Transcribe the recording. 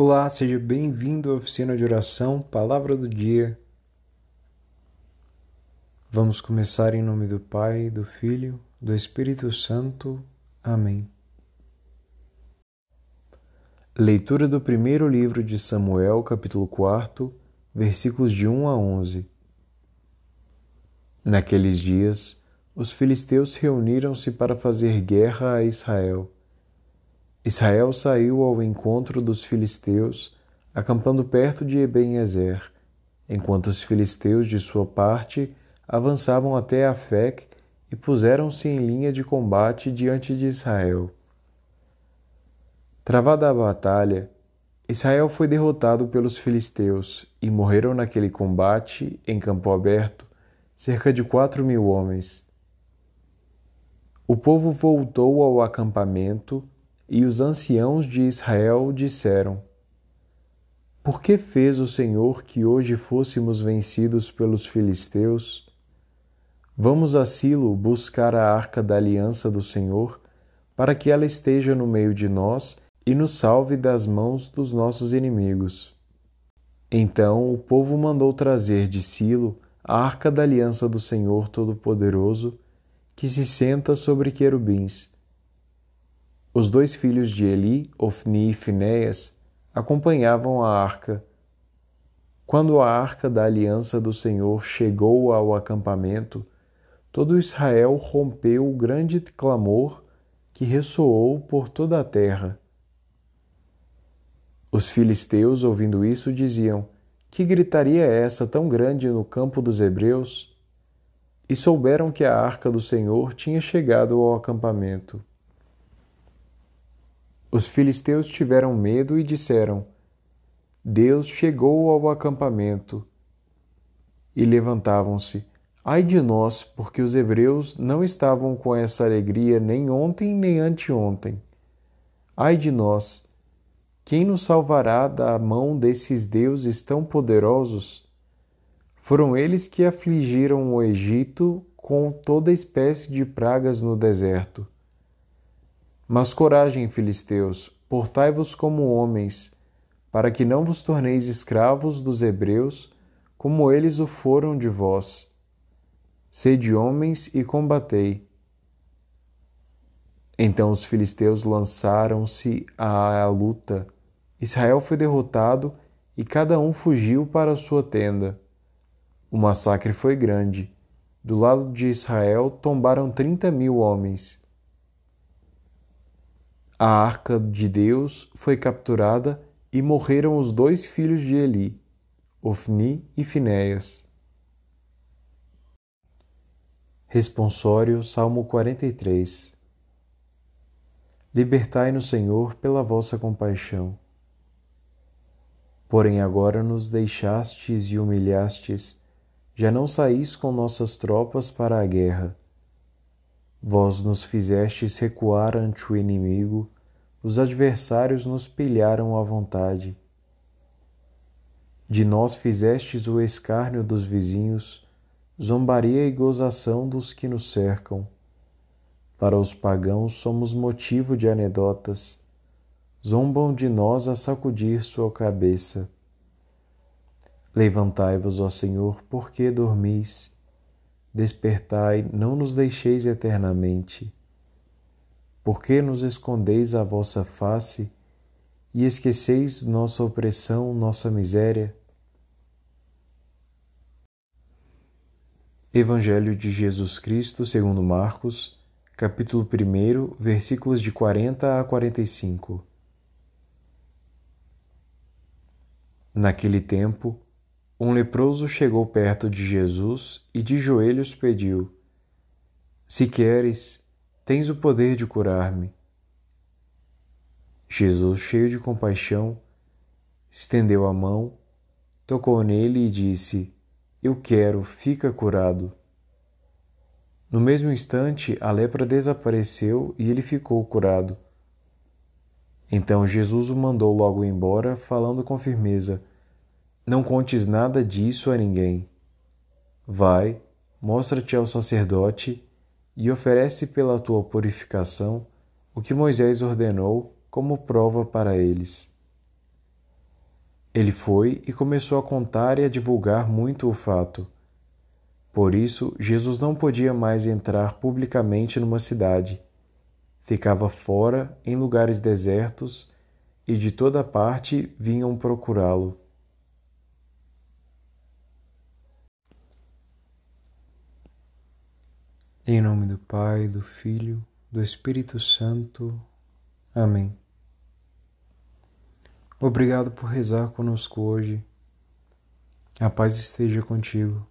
Olá, seja bem-vindo à oficina de oração, palavra do dia. Vamos começar em nome do Pai, do Filho, do Espírito Santo. Amém. Leitura do primeiro livro de Samuel, capítulo 4, versículos de 1 a 11. Naqueles dias, os filisteus reuniram-se para fazer guerra a Israel. Israel saiu ao encontro dos filisteus, acampando perto de Eben-Ezer, enquanto os filisteus, de sua parte, avançavam até Afec e puseram-se em linha de combate diante de Israel. Travada a batalha, Israel foi derrotado pelos filisteus e morreram naquele combate, em campo aberto, cerca de quatro mil homens. O povo voltou ao acampamento e os anciãos de Israel disseram: Por que fez o Senhor que hoje fôssemos vencidos pelos filisteus? Vamos a Silo buscar a arca da aliança do Senhor, para que ela esteja no meio de nós e nos salve das mãos dos nossos inimigos. Então o povo mandou trazer de Silo a arca da aliança do Senhor Todo-Poderoso, que se senta sobre querubins os dois filhos de Eli, Ofni e Finéias, acompanhavam a arca. Quando a arca da aliança do Senhor chegou ao acampamento, todo Israel rompeu o grande clamor que ressoou por toda a terra. Os filisteus, ouvindo isso, diziam: Que gritaria é essa tão grande no campo dos hebreus? E souberam que a arca do Senhor tinha chegado ao acampamento. Os filisteus tiveram medo e disseram: Deus chegou ao acampamento. E levantavam-se. Ai de nós, porque os hebreus não estavam com essa alegria nem ontem nem anteontem. Ai de nós, quem nos salvará da mão desses deuses tão poderosos? Foram eles que afligiram o Egito com toda espécie de pragas no deserto. Mas coragem, filisteus, portai-vos como homens, para que não vos torneis escravos dos hebreus, como eles o foram de vós. Sede homens e combatei. Então os filisteus lançaram-se à luta. Israel foi derrotado e cada um fugiu para sua tenda. O massacre foi grande. Do lado de Israel tombaram trinta mil homens a arca de Deus foi capturada e morreram os dois filhos de Eli, Ofni e Finéias. Responsório Salmo 43 Libertai-nos, Senhor, pela vossa compaixão. Porém agora nos deixastes e humilhastes, já não saís com nossas tropas para a guerra Vós nos fizestes recuar ante o inimigo, os adversários nos pilharam à vontade. De nós fizestes o escárnio dos vizinhos, zombaria e gozação dos que nos cercam. Para os pagãos somos motivo de anedotas, zombam de nós a sacudir sua cabeça. Levantai-vos, ó Senhor, porque dormis? Despertai, não nos deixeis eternamente. Por que nos escondeis a vossa face e esqueceis nossa opressão, nossa miséria? Evangelho de Jesus Cristo, segundo Marcos, capítulo 1, versículos de 40 a 45. Naquele tempo, um leproso chegou perto de Jesus e de joelhos pediu: Se queres, tens o poder de curar-me. Jesus, cheio de compaixão, estendeu a mão, tocou nele e disse: Eu quero, fica curado. No mesmo instante, a lepra desapareceu e ele ficou curado. Então Jesus o mandou logo embora, falando com firmeza: não contes nada disso a ninguém. Vai, mostra-te ao sacerdote e oferece pela tua purificação o que Moisés ordenou como prova para eles. Ele foi e começou a contar e a divulgar muito o fato. Por isso, Jesus não podia mais entrar publicamente numa cidade. Ficava fora, em lugares desertos, e de toda parte vinham procurá-lo. Em nome do Pai, do Filho, do Espírito Santo. Amém. Obrigado por rezar conosco hoje. A paz esteja contigo.